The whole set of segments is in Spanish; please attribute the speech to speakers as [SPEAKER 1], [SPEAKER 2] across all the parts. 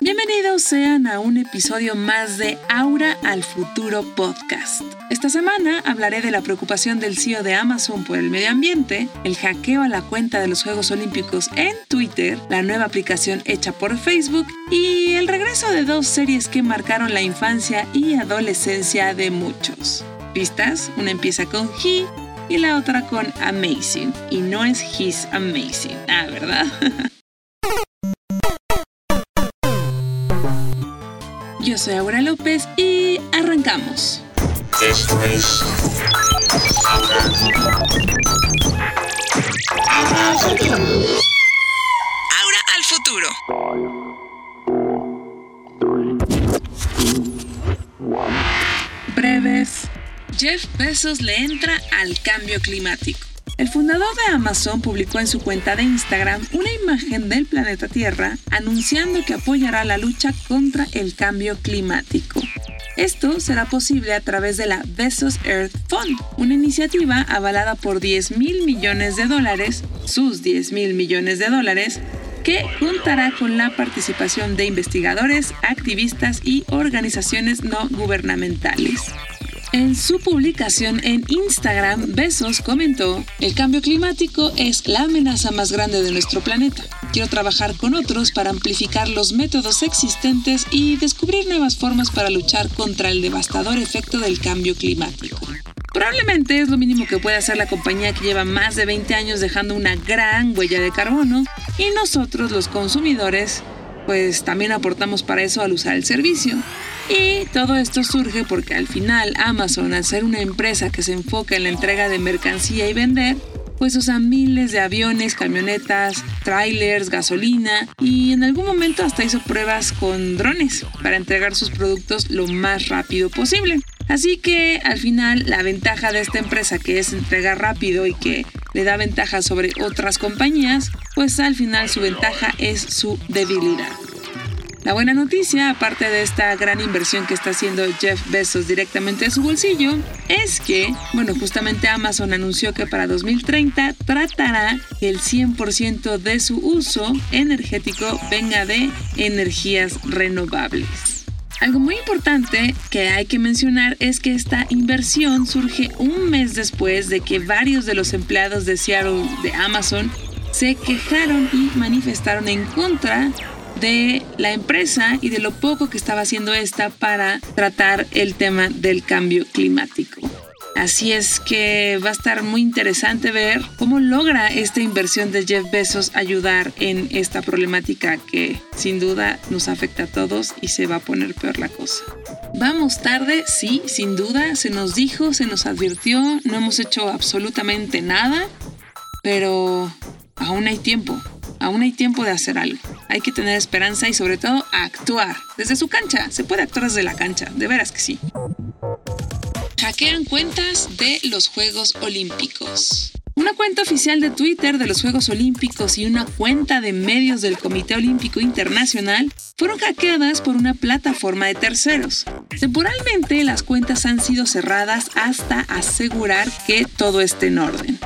[SPEAKER 1] Bienvenidos sean a un episodio más de Aura al Futuro Podcast. Esta semana hablaré de la preocupación del CEO de Amazon por el medio ambiente, el hackeo a la cuenta de los Juegos Olímpicos en Twitter, la nueva aplicación hecha por Facebook y el regreso de dos series que marcaron la infancia y adolescencia de muchos. ¿Pistas? Una empieza con He y la otra con Amazing. Y no es His Amazing. Ah, ¿verdad? Yo soy Aura López y arrancamos.
[SPEAKER 2] Esto es
[SPEAKER 1] Aura al futuro. Breves. Jeff Bezos le entra al cambio climático. El fundador de Amazon publicó en su cuenta de Instagram una imagen del planeta Tierra anunciando que apoyará la lucha contra el cambio climático. Esto será posible a través de la Bezos Earth Fund, una iniciativa avalada por 10 mil millones de dólares, sus 10 mil millones de dólares, que contará con la participación de investigadores, activistas y organizaciones no gubernamentales. En su publicación en Instagram, Besos comentó, el cambio climático es la amenaza más grande de nuestro planeta. Quiero trabajar con otros para amplificar los métodos existentes y descubrir nuevas formas para luchar contra el devastador efecto del cambio climático. Probablemente es lo mínimo que puede hacer la compañía que lleva más de 20 años dejando una gran huella de carbono y nosotros los consumidores pues también aportamos para eso al usar el servicio. Y todo esto surge porque al final Amazon, al ser una empresa que se enfoca en la entrega de mercancía y vender, pues usa miles de aviones, camionetas, trailers, gasolina y en algún momento hasta hizo pruebas con drones para entregar sus productos lo más rápido posible. Así que al final la ventaja de esta empresa que es entregar rápido y que le da ventaja sobre otras compañías, pues al final su ventaja es su debilidad. La buena noticia, aparte de esta gran inversión que está haciendo Jeff Bezos directamente de su bolsillo, es que, bueno, justamente Amazon anunció que para 2030 tratará que el 100% de su uso energético venga de energías renovables. Algo muy importante que hay que mencionar es que esta inversión surge un mes después de que varios de los empleados de Seattle de Amazon se quejaron y manifestaron en contra de la empresa y de lo poco que estaba haciendo esta para tratar el tema del cambio climático. Así es que va a estar muy interesante ver cómo logra esta inversión de Jeff Bezos ayudar en esta problemática que sin duda nos afecta a todos y se va a poner peor la cosa. Vamos tarde, sí, sin duda, se nos dijo, se nos advirtió, no hemos hecho absolutamente nada, pero aún hay tiempo, aún hay tiempo de hacer algo. Hay que tener esperanza y sobre todo actuar desde su cancha. Se puede actuar desde la cancha, de veras que sí hackean cuentas de los Juegos Olímpicos. Una cuenta oficial de Twitter de los Juegos Olímpicos y una cuenta de medios del Comité Olímpico Internacional fueron hackeadas por una plataforma de terceros. Temporalmente las cuentas han sido cerradas hasta asegurar que todo esté en orden.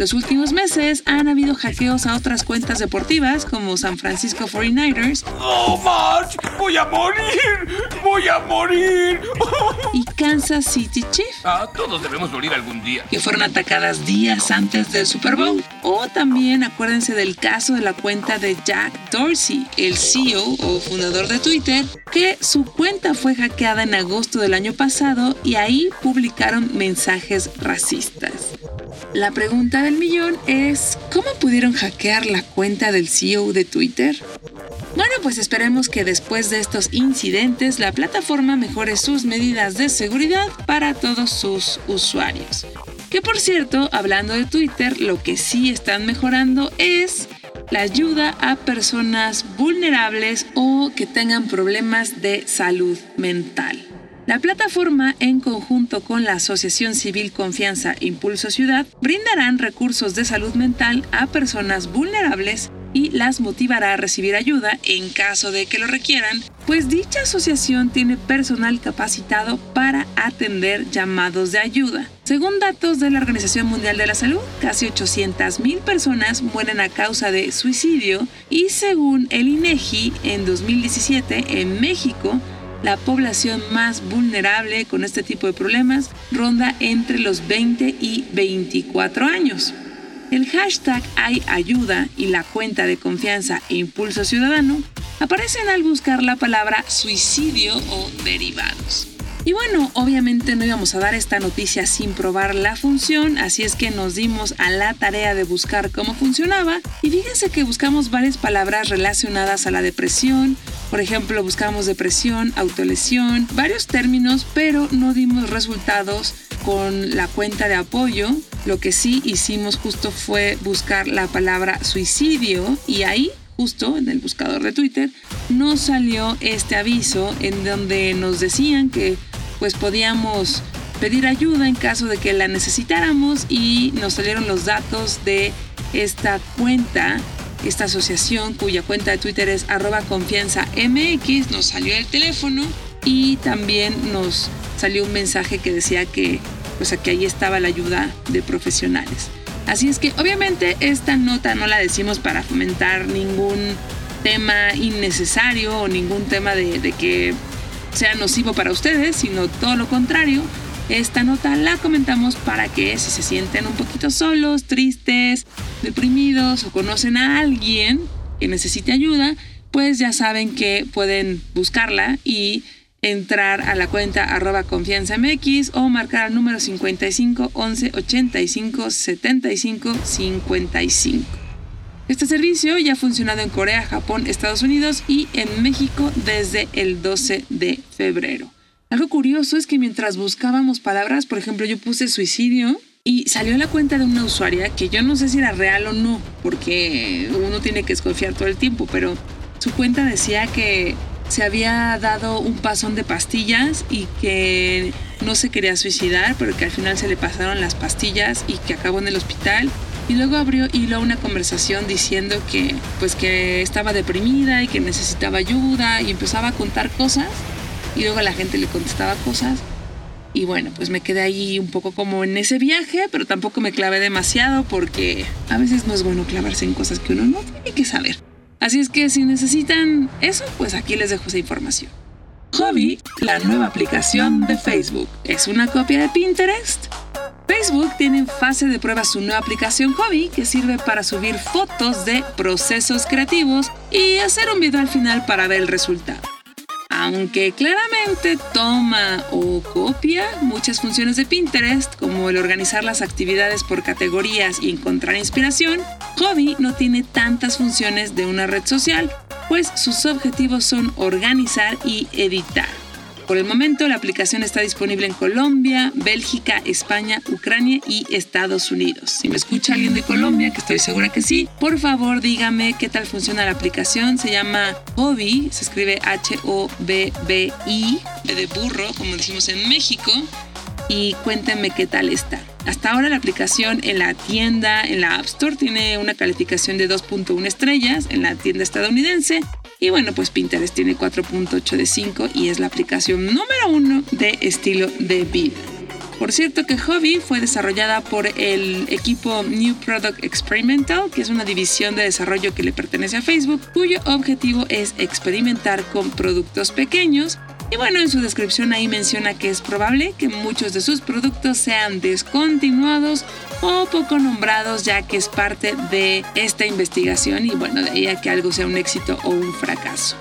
[SPEAKER 1] Los últimos meses han habido hackeos a otras cuentas deportivas como San Francisco 49ers.
[SPEAKER 2] ¡Oh, March! ¡Voy a morir! ¡Voy a morir!
[SPEAKER 1] y Kansas City Chiefs.
[SPEAKER 2] Ah, todos debemos morir algún día.
[SPEAKER 1] Que fueron atacadas días antes del Super Bowl. O también acuérdense del caso de la cuenta de Jack Dorsey, el CEO o fundador de Twitter, que su cuenta fue hackeada en agosto del año pasado y ahí publicaron mensajes racistas. La pregunta del millón es, ¿cómo pudieron hackear la cuenta del CEO de Twitter? Bueno, pues esperemos que después de estos incidentes la plataforma mejore sus medidas de seguridad para todos sus usuarios. Que por cierto, hablando de Twitter, lo que sí están mejorando es la ayuda a personas vulnerables o que tengan problemas de salud mental. La plataforma, en conjunto con la Asociación Civil Confianza Impulso Ciudad, brindarán recursos de salud mental a personas vulnerables y las motivará a recibir ayuda en caso de que lo requieran, pues dicha asociación tiene personal capacitado para atender llamados de ayuda. Según datos de la Organización Mundial de la Salud, casi 800.000 personas mueren a causa de suicidio y según el INEGI, e en 2017 en México, la población más vulnerable con este tipo de problemas ronda entre los 20 y 24 años. El hashtag Hay Ayuda y la cuenta de confianza e Impulso Ciudadano aparecen al buscar la palabra suicidio o derivados. Y bueno, obviamente no íbamos a dar esta noticia sin probar la función, así es que nos dimos a la tarea de buscar cómo funcionaba y fíjense que buscamos varias palabras relacionadas a la depresión, por ejemplo buscamos depresión, autolesión, varios términos, pero no dimos resultados con la cuenta de apoyo. Lo que sí hicimos justo fue buscar la palabra suicidio y ahí justo en el buscador de Twitter nos salió este aviso en donde nos decían que pues podíamos pedir ayuda en caso de que la necesitáramos y nos salieron los datos de esta cuenta, esta asociación cuya cuenta de Twitter es arroba confianza MX, nos salió el teléfono y también nos salió un mensaje que decía que, pues que ahí estaba la ayuda de profesionales. Así es que obviamente esta nota no la decimos para fomentar ningún tema innecesario o ningún tema de que sea nocivo para ustedes, sino todo lo contrario. Esta nota la comentamos para que si se sienten un poquito solos, tristes, deprimidos o conocen a alguien que necesite ayuda, pues ya saben que pueden buscarla y entrar a la cuenta arroba confianza mx o marcar al número 55 11 85 75 55. Este servicio ya ha funcionado en Corea, Japón, Estados Unidos y en México desde el 12 de febrero. Algo curioso es que mientras buscábamos palabras, por ejemplo, yo puse suicidio y salió la cuenta de una usuaria que yo no sé si era real o no, porque uno tiene que desconfiar todo el tiempo, pero su cuenta decía que se había dado un pasón de pastillas y que no se quería suicidar, pero que al final se le pasaron las pastillas y que acabó en el hospital. Y luego abrió hilo a una conversación diciendo que pues que estaba deprimida y que necesitaba ayuda y empezaba a contar cosas y luego la gente le contestaba cosas y bueno, pues me quedé ahí un poco como en ese viaje, pero tampoco me clavé demasiado porque a veces no es bueno clavarse en cosas que uno no tiene que saber. Así es que si necesitan eso, pues aquí les dejo esa información. Hobby, la nueva aplicación de Facebook, es una copia de Pinterest Facebook tiene en fase de prueba su nueva aplicación Hobby que sirve para subir fotos de procesos creativos y hacer un video al final para ver el resultado. Aunque claramente toma o copia muchas funciones de Pinterest, como el organizar las actividades por categorías y encontrar inspiración, Hobby no tiene tantas funciones de una red social, pues sus objetivos son organizar y editar. Por el momento, la aplicación está disponible en Colombia, Bélgica, España, Ucrania y Estados Unidos. Si me escucha alguien de Colombia, que estoy segura que sí, por favor dígame qué tal funciona la aplicación. Se llama Hobby, se escribe H-O-B-B-I, de burro, como decimos en México, y cuéntenme qué tal está. Hasta ahora la aplicación en la tienda, en la App Store, tiene una calificación de 2.1 estrellas en la tienda estadounidense y bueno, pues Pinterest tiene 4.8 de 5 y es la aplicación número uno de estilo de vida. Por cierto que Hobby fue desarrollada por el equipo New Product Experimental, que es una división de desarrollo que le pertenece a Facebook, cuyo objetivo es experimentar con productos pequeños y bueno, en su descripción ahí menciona que es probable que muchos de sus productos sean descontinuados o poco nombrados ya que es parte de esta investigación y bueno, de ahí a que algo sea un éxito o un fracaso.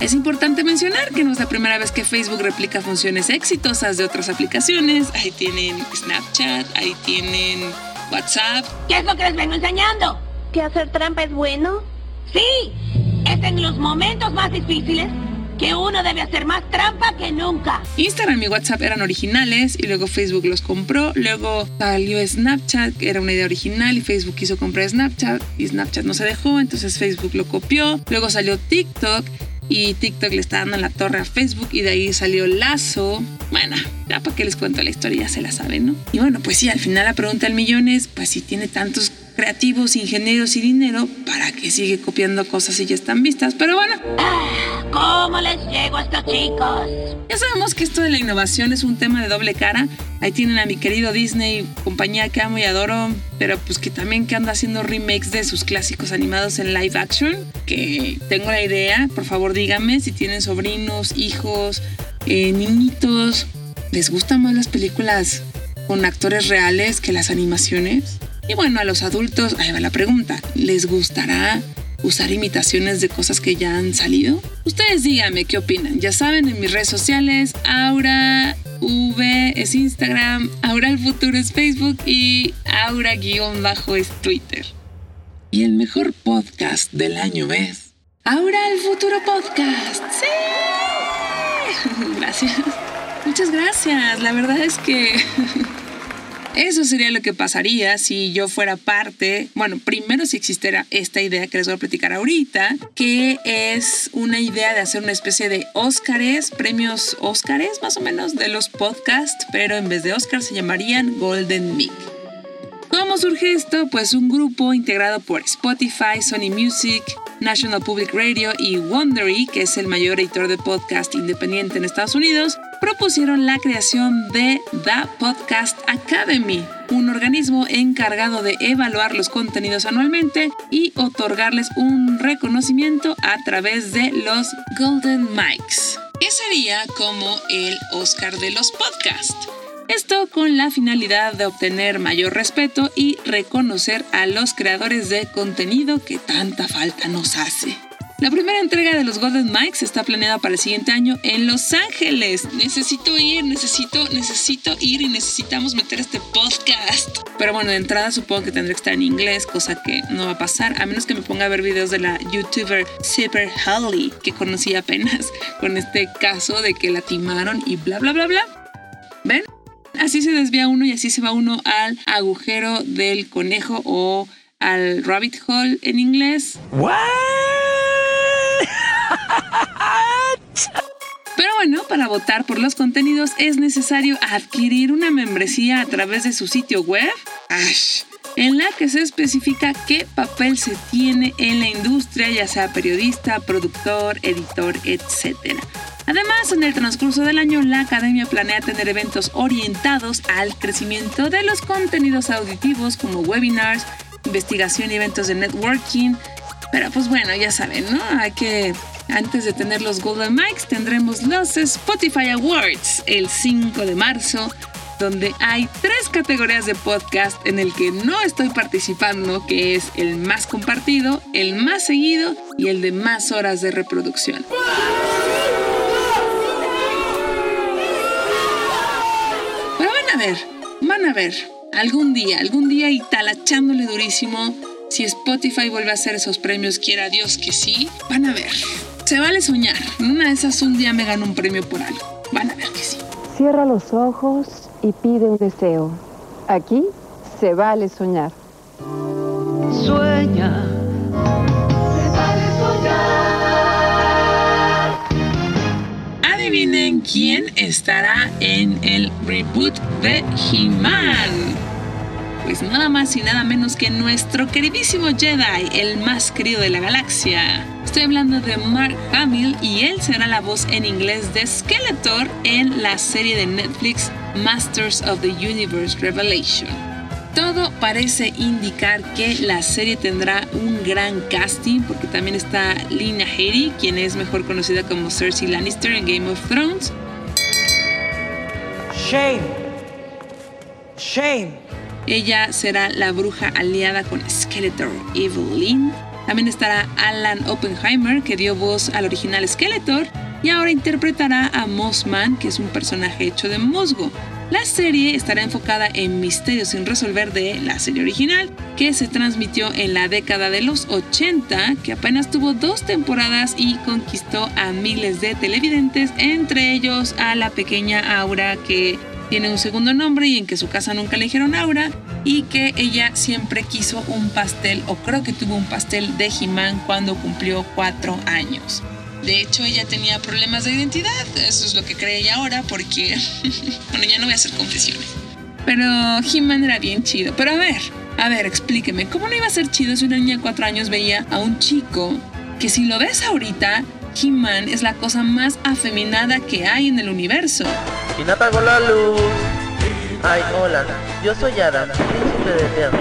[SPEAKER 1] Es importante mencionar que no es la primera vez que Facebook replica funciones exitosas de otras aplicaciones. Ahí tienen Snapchat, ahí tienen WhatsApp.
[SPEAKER 3] ¿Qué es lo que les vengo enseñando?
[SPEAKER 4] ¿Que hacer trampa es bueno?
[SPEAKER 3] Sí, es en los momentos más difíciles que uno debe hacer más trampa que nunca.
[SPEAKER 1] Instagram y WhatsApp eran originales y luego Facebook los compró. Luego salió Snapchat, que era una idea original y Facebook quiso comprar Snapchat y Snapchat no se dejó, entonces Facebook lo copió. Luego salió TikTok y TikTok le está dando la torre a Facebook y de ahí salió Lazo. Bueno, ya para qué les cuento la historia, ya se la saben, ¿no? Y bueno, pues sí, al final la pregunta del millón es, pues si tiene tantos creativos, ingenieros y dinero, ¿para que sigue copiando cosas y ya están vistas? Pero bueno.
[SPEAKER 3] Ah, ¿Cómo les llego a estos chicos?
[SPEAKER 1] Ya sabemos que esto de la innovación es un tema de doble cara. Ahí tienen a mi querido Disney, compañía que amo y adoro, pero pues que también que anda haciendo remakes de sus clásicos animados en live action. Que tengo la idea, por favor díganme si tienen sobrinos, hijos, eh, niñitos. ¿Les gustan más las películas con actores reales que las animaciones? Y bueno, a los adultos, ahí va la pregunta, ¿les gustará usar imitaciones de cosas que ya han salido? Ustedes díganme qué opinan. Ya saben, en mis redes sociales, Aura V es Instagram, Aura el futuro es Facebook y Aura-bajo es Twitter. Y el mejor podcast del año es Aura el futuro podcast. Sí. Gracias. Muchas gracias. La verdad es que Eso sería lo que pasaría si yo fuera parte, bueno, primero si existiera esta idea que les voy a platicar ahorita, que es una idea de hacer una especie de Óscares, premios Óscares más o menos de los podcasts, pero en vez de Óscar se llamarían Golden Mic. ¿Cómo surge esto? Pues un grupo integrado por Spotify, Sony Music, National Public Radio y Wondery, que es el mayor editor de podcast independiente en Estados Unidos, propusieron la creación de The Podcast Academy, un organismo encargado de evaluar los contenidos anualmente y otorgarles un reconocimiento a través de los Golden Mics, que sería como el Oscar de los podcasts. Esto con la finalidad de obtener mayor respeto y reconocer a los creadores de contenido que tanta falta nos hace. La primera entrega de los Golden Mikes está planeada para el siguiente año en Los Ángeles. Necesito ir, necesito, necesito ir y necesitamos meter este podcast. Pero bueno, de entrada supongo que tendré que estar en inglés, cosa que no va a pasar, a menos que me ponga a ver videos de la youtuber Super Holly, que conocí apenas con este caso de que la timaron y bla, bla, bla, bla. ¿Ven? Así se desvía uno y así se va uno al agujero del conejo o al rabbit hole en inglés.
[SPEAKER 2] ¿What?
[SPEAKER 1] Pero bueno, para votar por los contenidos es necesario adquirir una membresía a través de su sitio web, Ash, en la que se especifica qué papel se tiene en la industria, ya sea periodista, productor, editor, etc. Además, en el transcurso del año, la academia planea tener eventos orientados al crecimiento de los contenidos auditivos como webinars, investigación y eventos de networking. Pero pues bueno, ya saben, ¿no? Hay que antes de tener los Golden Mics, tendremos los Spotify Awards el 5 de marzo, donde hay tres categorías de podcast en el que no estoy participando, que es el más compartido, el más seguido y el de más horas de reproducción. Pero van a ver, van a ver, algún día, algún día y talachándole durísimo, si Spotify vuelve a hacer esos premios, quiera Dios que sí, van a ver. Se vale soñar. En una de esas un día me gano un premio por algo. Van a ver que sí.
[SPEAKER 5] Cierra los ojos y pide un deseo. Aquí se vale soñar.
[SPEAKER 6] Sueña.
[SPEAKER 1] Adivinen quién estará en el reboot de He-Man. Pues nada más y nada menos que nuestro queridísimo Jedi, el más querido de la galaxia. Estoy hablando de Mark Hamill y él será la voz en inglés de Skeletor en la serie de Netflix Masters of the Universe Revelation. Todo parece indicar que la serie tendrá un gran casting porque también está Lina Headey, quien es mejor conocida como Cersei Lannister en Game of Thrones.
[SPEAKER 6] Shame. Shame.
[SPEAKER 1] Ella será la bruja aliada con Skeletor Evelyn. También estará Alan Oppenheimer, que dio voz al original Skeletor, y ahora interpretará a Mossman, que es un personaje hecho de musgo. La serie estará enfocada en misterios sin resolver de la serie original, que se transmitió en la década de los 80, que apenas tuvo dos temporadas y conquistó a miles de televidentes, entre ellos a la pequeña Aura, que tiene un segundo nombre y en que su casa nunca le dijeron Aura, y que ella siempre quiso un pastel, o creo que tuvo un pastel de He-Man cuando cumplió cuatro años. De hecho, ella tenía problemas de identidad, eso es lo que cree ella ahora, porque, bueno, ya no voy a hacer confesiones. Pero He-Man era bien chido. Pero a ver, A ver, explíqueme, ¿cómo no iba a ser chido si una niña de cuatro años veía a un chico que si lo ves ahorita, He-Man es la cosa más afeminada que hay en el universo?
[SPEAKER 6] ¿Quién apagó la luz? Ay, hola, yo soy Adam, príncipe de Eterno.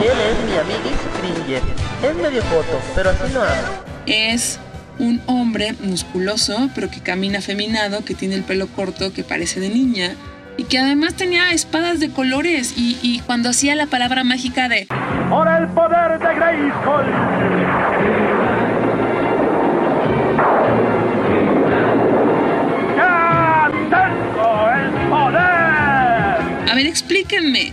[SPEAKER 6] Y él es mi amiguis Cringer. Es medio foto, pero así lo amo.
[SPEAKER 1] Es un hombre musculoso, pero que camina afeminado, que tiene el pelo corto, que parece de niña, y que además tenía espadas de colores, y, y cuando hacía la palabra mágica de
[SPEAKER 2] ¡Por el poder de Grayskull!
[SPEAKER 1] A ver, explíquenme.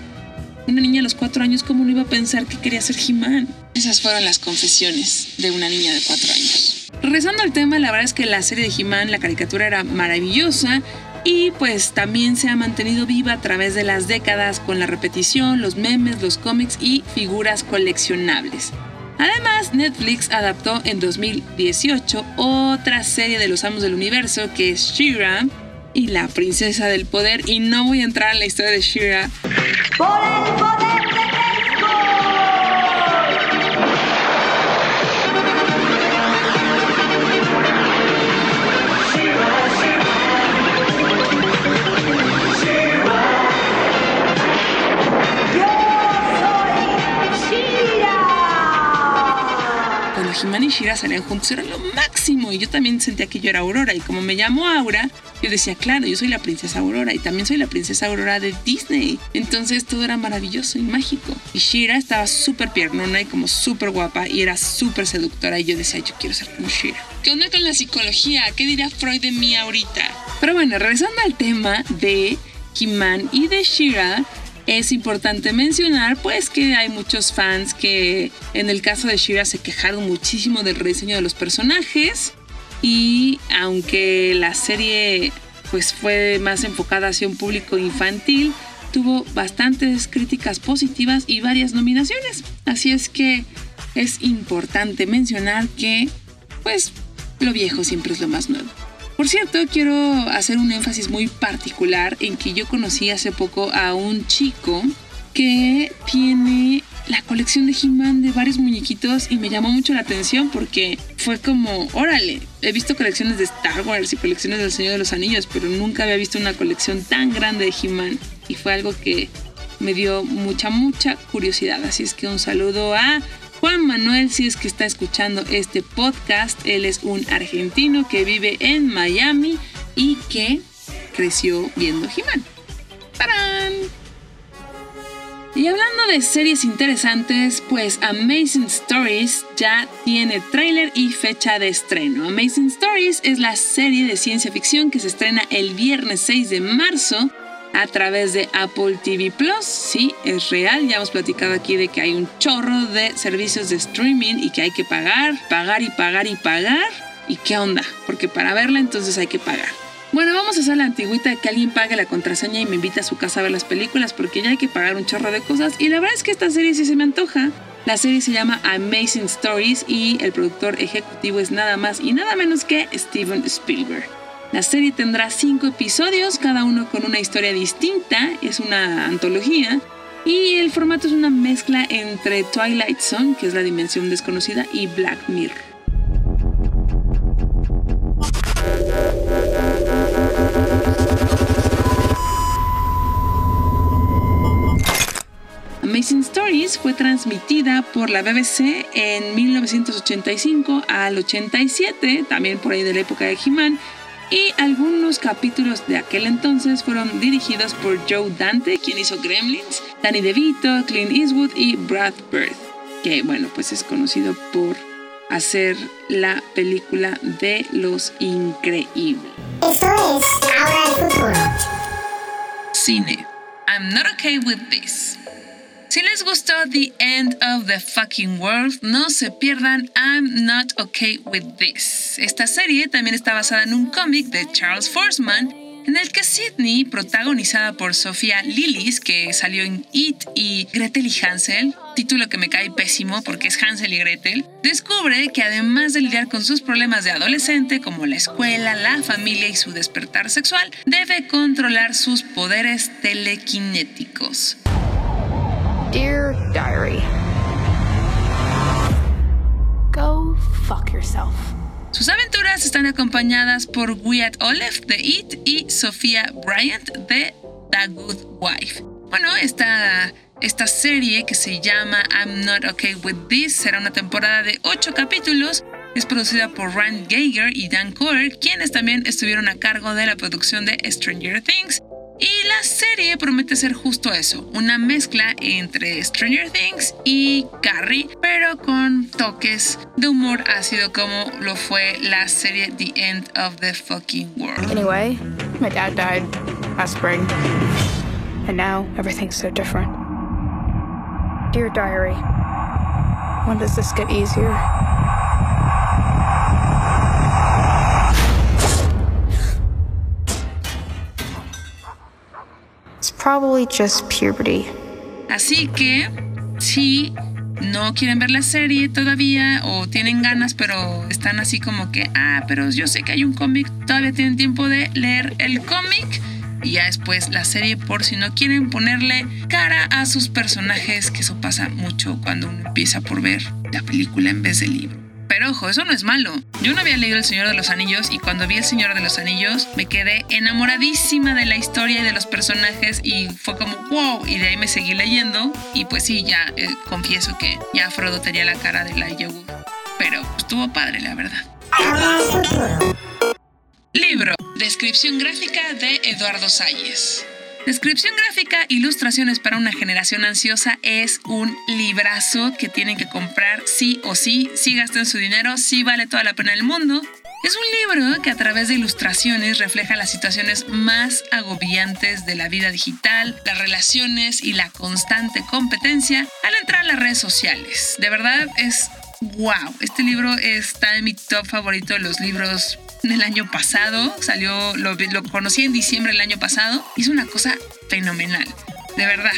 [SPEAKER 1] Una niña a los cuatro años, ¿cómo no iba a pensar que quería ser He-Man? Esas fueron las confesiones de una niña de cuatro años. Regresando al tema, la verdad es que la serie de He-Man, la caricatura era maravillosa y pues también se ha mantenido viva a través de las décadas con la repetición, los memes, los cómics y figuras coleccionables. Además, Netflix adaptó en 2018 otra serie de los amos del universo que es She-Ra y la princesa del poder. Y no voy a entrar en la historia de She-Ra
[SPEAKER 3] ¡Por el poder de
[SPEAKER 1] cuando He-Man y She-Ra salían juntos era lo máximo. Y yo también sentía que yo era Aurora. Y como me llamo Aura, yo decía, claro, yo soy la princesa Aurora y también soy la princesa Aurora de Disney. Entonces todo era maravilloso y mágico. Y She-Ra estaba súper piernona y como súper guapa y era súper seductora y yo decía, yo quiero ser como She-Ra. ¿Qué onda con la psicología? ¿Qué diría Freud de mí ahorita? Pero bueno, regresando al tema de He-Man y de She-Ra, es importante mencionar pues que hay muchos fans que en el caso de Shira se quejaron muchísimo del rediseño de los personajes y aunque la serie pues fue más enfocada hacia un público infantil, tuvo bastantes críticas positivas y varias nominaciones. Así es que es importante mencionar que pues lo viejo siempre es lo más nuevo. Por cierto, quiero hacer un énfasis muy particular en que yo conocí hace poco a un chico que tiene la colección de He-Man de varios muñequitos y me llamó mucho la atención porque fue como, órale, he visto colecciones de Star Wars y colecciones del Señor de los Anillos, pero nunca había visto una colección tan grande de He-Man y fue algo que me dio mucha, mucha curiosidad. Así es que un saludo a Juan Manuel, si es que está escuchando este podcast, él es un argentino que vive en Miami y que creció viendo He-Man. ¡Tarán! Y hablando de series interesantes, pues Amazing Stories ya tiene tráiler y fecha de estreno. Amazing Stories es la serie de ciencia ficción que se estrena el viernes 6 de marzo a través de Apple TV Plus. Sí, es real. Ya hemos platicado aquí de que hay un chorro de servicios de streaming y que hay que pagar, pagar y pagar y pagar. ¿Y qué onda? Porque para verla entonces hay que pagar. Bueno, vamos a hacer la antigüita de que alguien pague la contraseña y me invite a su casa a ver las películas porque ya hay que pagar un chorro de cosas. Y la verdad es que esta serie sí se me antoja. La serie se llama Amazing Stories y el productor ejecutivo es nada más y nada menos que Steven Spielberg. La serie tendrá cinco episodios, cada uno con una historia distinta, es una antología, y el formato es una mezcla entre Twilight Zone, que es la dimensión desconocida, y Black Mirror. Amazing Stories fue transmitida por la BBC en 1985 al 87, también por ahí de la época de He-Man, y algunos capítulos de aquel entonces fueron dirigidos por Joe Dante, quien hizo Gremlins, Danny DeVito, Clint Eastwood y Brad Bird, que bueno, pues es conocido por hacer la película de Los Increíbles.
[SPEAKER 7] Esto es Ahora el Futuro.
[SPEAKER 1] Cine. I'm not okay with this. Si les gustó The End of the Fucking World, no se pierdan I'm Not Okay With This. Esta serie también está basada en un cómic de Charles Forsman, en el que Sidney, protagonizada por Sofía Lillis, que salió en It y Gretel y Hansel, título que me cae pésimo porque es Hansel y Gretel, descubre que además de lidiar con sus problemas de adolescente como la escuela, la familia y su despertar sexual, debe controlar sus poderes telequinéticos.
[SPEAKER 8] Dear Diary. Go fuck yourself.
[SPEAKER 1] Sus aventuras están acompañadas por Wyatt Olive de It y Sofía Bryant de The Good Wife. Bueno, esta, esta serie que se llama I'm Not Okay With This será una temporada de 8 capítulos. Es producida por Rand Geiger y Dan Coder, quienes también estuvieron a cargo de la producción de Stranger Things. Y la serie promete ser justo eso, una mezcla entre Stranger Things y Carrie, pero con toques de humor ácido como lo fue la serie The End of the Fucking World.
[SPEAKER 8] Anyway, my dad died last spring. And now everything's so different. Dear Diary, when does this get easier? Probably just puberty.
[SPEAKER 1] Así que, si no quieren ver la serie todavía o tienen ganas, pero están así como que, ah, pero yo sé que hay un cómic, todavía tienen tiempo de leer el cómic y ya después la serie por si no quieren ponerle cara a sus personajes, que eso pasa mucho cuando uno empieza por ver la película en vez del libro. Pero ojo, eso no es malo. Yo no había leído El Señor de los Anillos y cuando vi El Señor de los Anillos me quedé enamoradísima de la historia y de los personajes y fue como wow y de ahí me seguí leyendo y pues sí, ya eh, confieso que ya Frodo tenía la cara de la Wood. Pero pues, estuvo padre, la verdad. Libro. Descripción gráfica de Eduardo Salles. Descripción gráfica, ilustraciones para una generación ansiosa es un librazo que tienen que comprar sí o sí, sí gasten su dinero, sí vale toda la pena del mundo. Es un libro que a través de ilustraciones refleja las situaciones más agobiantes de la vida digital, las relaciones y la constante competencia al entrar a las redes sociales. De verdad es wow. Este libro está en mi top favorito de los libros del año pasado. Salió, lo, lo conocí en diciembre del año pasado. Hizo una cosa fenomenal. De verdad.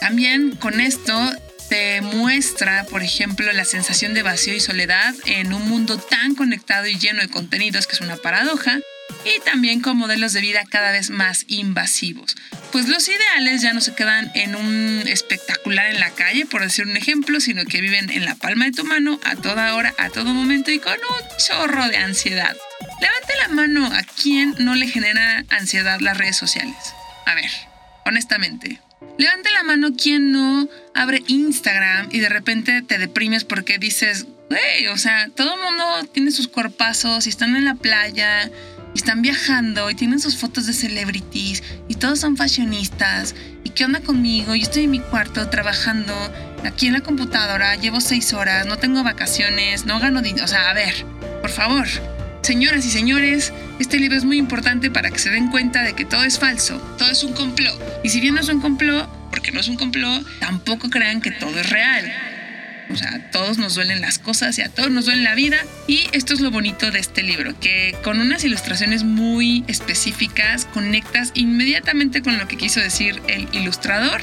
[SPEAKER 1] También con esto te muestra, por ejemplo, la sensación de vacío y soledad en un mundo tan conectado y lleno de contenidos que es una paradoja, y también con modelos de vida cada vez más invasivos. Pues los ideales ya no se quedan en un espectacular en la calle, por decir un ejemplo, sino que viven en la palma de tu mano a toda hora, a todo momento y con un chorro de ansiedad. Levante la mano a quien no le genera ansiedad las redes sociales. A ver, honestamente. Levante la mano quien no abre Instagram y de repente te deprimes porque dices, güey, o sea, todo el mundo tiene sus cuerpazos y están en la playa y están viajando y tienen sus fotos de celebrities y todos son fashionistas. ¿Y qué onda conmigo? Yo estoy en mi cuarto trabajando aquí en la computadora, llevo seis horas, no tengo vacaciones, no gano dinero. O sea, a ver, por favor, señoras y señores, este libro es muy importante para que se den cuenta de que todo es falso, todo es un complot. Y si bien no es un complot, porque no es un complot, tampoco crean que todo es real. O sea, a todos nos duelen las cosas y a todos nos duele la vida. Y esto es lo bonito de este libro, que con unas ilustraciones muy específicas conectas inmediatamente con lo que quiso decir el ilustrador.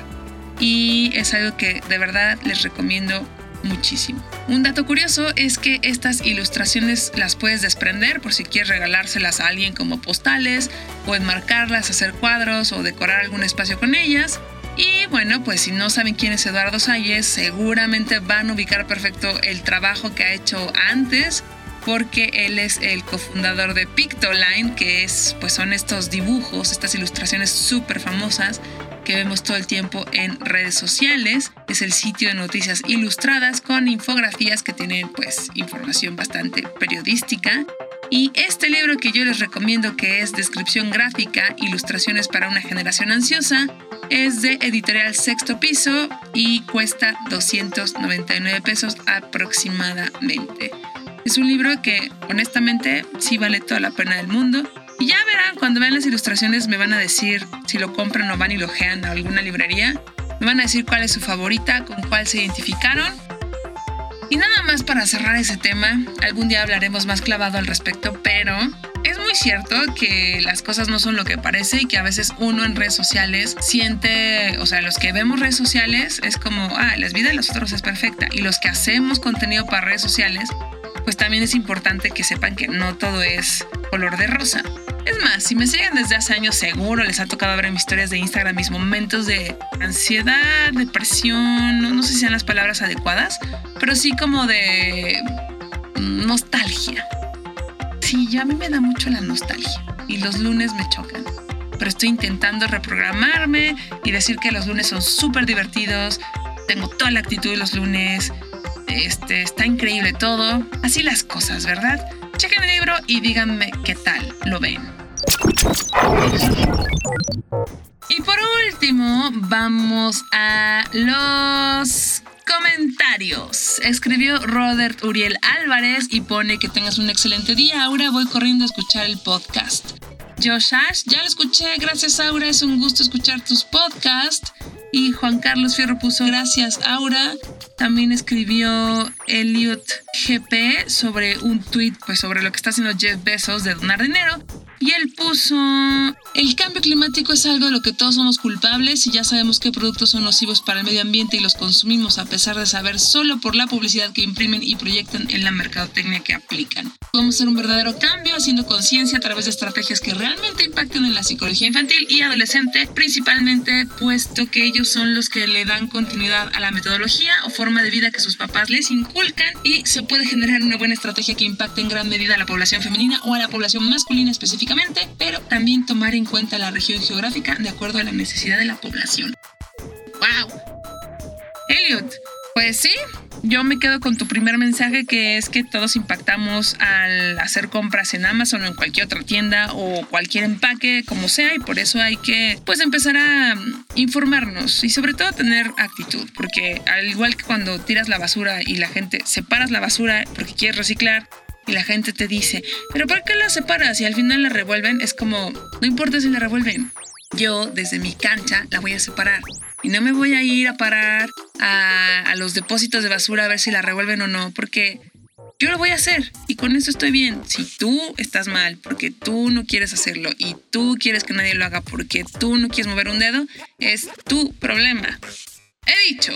[SPEAKER 1] Y es algo que de verdad les recomiendo muchísimo. Un dato curioso es que estas ilustraciones las puedes desprender por si quieres regalárselas a alguien como postales o enmarcarlas, hacer cuadros o decorar algún espacio con ellas. Y bueno, pues si no saben quién es Eduardo Salles, seguramente van a ubicar perfecto el trabajo que ha hecho antes, porque él es el cofundador de Pictoline, que es, pues son estos dibujos, estas ilustraciones súper famosas que vemos todo el tiempo en redes sociales. Es el sitio de noticias ilustradas con infografías que tienen pues información bastante periodística. Y este libro que yo les recomiendo que es Descripción gráfica, Ilustraciones para una generación ansiosa, es de editorial Sexto Piso y cuesta 299 pesos aproximadamente. Es un libro que honestamente sí vale toda la pena del mundo. Cuando vean las ilustraciones me van a decir si lo compran o van y lo gean a alguna librería. Me van a decir cuál es su favorita, con cuál se identificaron. Y nada más para cerrar ese tema, algún día hablaremos más clavado al respecto, pero es muy cierto que las cosas no son lo que parece y que a veces uno en redes sociales siente, o sea, los que vemos redes sociales es como, ah, la vida de los otros es perfecta. Y los que hacemos contenido para redes sociales, pues también es importante que sepan que no todo es color de rosa. Es más, si me siguen desde hace años, seguro les ha tocado ver mis historias de Instagram mis momentos de ansiedad, depresión, no, sé si sean las palabras adecuadas, pero sí como de nostalgia. Sí, yo a mí me da mucho la nostalgia y los lunes me chocan. Pero estoy intentando reprogramarme y decir que los lunes son súper divertidos. Tengo toda la actitud de los lunes. Este, está increíble todo. Así las cosas, ¿verdad? Chequen el libro y díganme qué tal lo ven. Y por último, vamos a los comentarios. Escribió Robert Uriel Álvarez y pone que tengas un excelente día. Ahora voy corriendo a escuchar el podcast. Josh Ash, ya lo escuché. Gracias, Aura. Es un gusto escuchar tus podcasts. Y Juan Carlos Fierro puso gracias, Aura. También escribió Elliot GP sobre un tweet pues, sobre lo que está haciendo Jeff Bezos de donar dinero. Y él puso, el cambio climático es algo de lo que todos somos culpables y ya sabemos qué productos son nocivos para el medio ambiente y los consumimos a pesar de saber solo por la publicidad que imprimen y proyectan en la mercadotecnia que aplican. Podemos hacer un verdadero cambio haciendo conciencia a través de estrategias que realmente impacten en la psicología infantil y adolescente, principalmente puesto que ellos son los que le dan continuidad a la metodología o forma de vida que sus papás les inculcan y se puede generar una buena estrategia que impacte en gran medida a la población femenina o a la población masculina pero también tomar en cuenta la región geográfica de acuerdo a la necesidad de la población. ¡Wow! Elliot, pues sí, yo me quedo con tu primer mensaje que es que todos impactamos al hacer compras en Amazon o en cualquier otra tienda o cualquier empaque, como sea, y por eso hay que pues empezar a informarnos y sobre todo tener actitud, porque al igual que cuando tiras la basura y la gente separas la basura porque quieres reciclar, y la gente te dice, pero ¿por qué la separas? Y al final la revuelven, es como, no importa si la revuelven, yo desde mi cancha la voy a separar. Y no me voy a ir a parar a, a los depósitos de basura a ver si la revuelven o no, porque yo lo voy a hacer y con eso estoy bien. Si tú estás mal porque tú no quieres hacerlo y tú quieres que nadie lo haga porque tú no quieres mover un dedo, es tu problema. He dicho.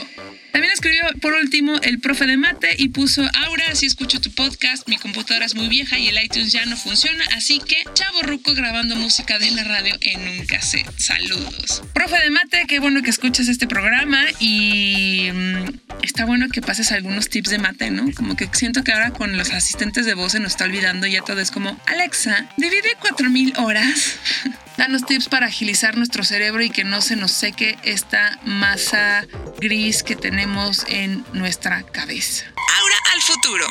[SPEAKER 1] También escribió por último el profe de mate y puso, Aura, si escucho tu podcast, mi computadora es muy vieja y el iTunes ya no funciona, así que chavo ruco grabando música de la radio en un cassette. Saludos. Profe de mate, qué bueno que escuchas este programa y mm, está bueno que pases algunos tips de mate, ¿no? Como que siento que ahora con los asistentes de voz se nos está olvidando ya todo es como, Alexa, divide 4000 horas. Danos tips para agilizar nuestro cerebro y que no se nos seque esta masa gris que tenemos en nuestra cabeza. Ahora al futuro.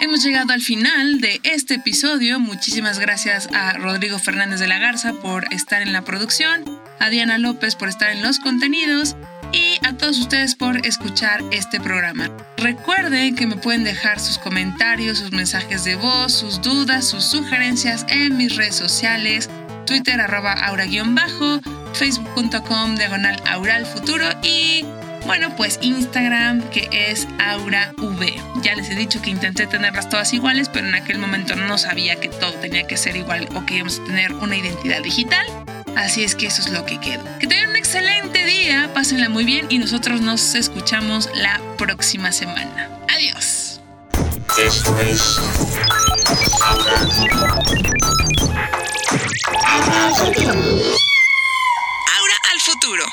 [SPEAKER 1] Hemos llegado al final de este episodio. Muchísimas gracias a Rodrigo Fernández de la Garza por estar en la producción, a Diana López por estar en los contenidos y a todos ustedes por escuchar este programa. Recuerden que me pueden dejar sus comentarios, sus mensajes de voz, sus dudas, sus sugerencias en mis redes sociales Twitter arroba aura-bajo, facebook.com diagonal aural futuro y bueno, pues Instagram que es aurav. Ya les he dicho que intenté tenerlas todas iguales, pero en aquel momento no sabía que todo tenía que ser igual o que íbamos a tener una identidad digital. Así es que eso es lo que quedó. Que tengan un excelente día, pásenla muy bien y nosotros nos escuchamos la próxima semana. Adiós. Aura al futuro.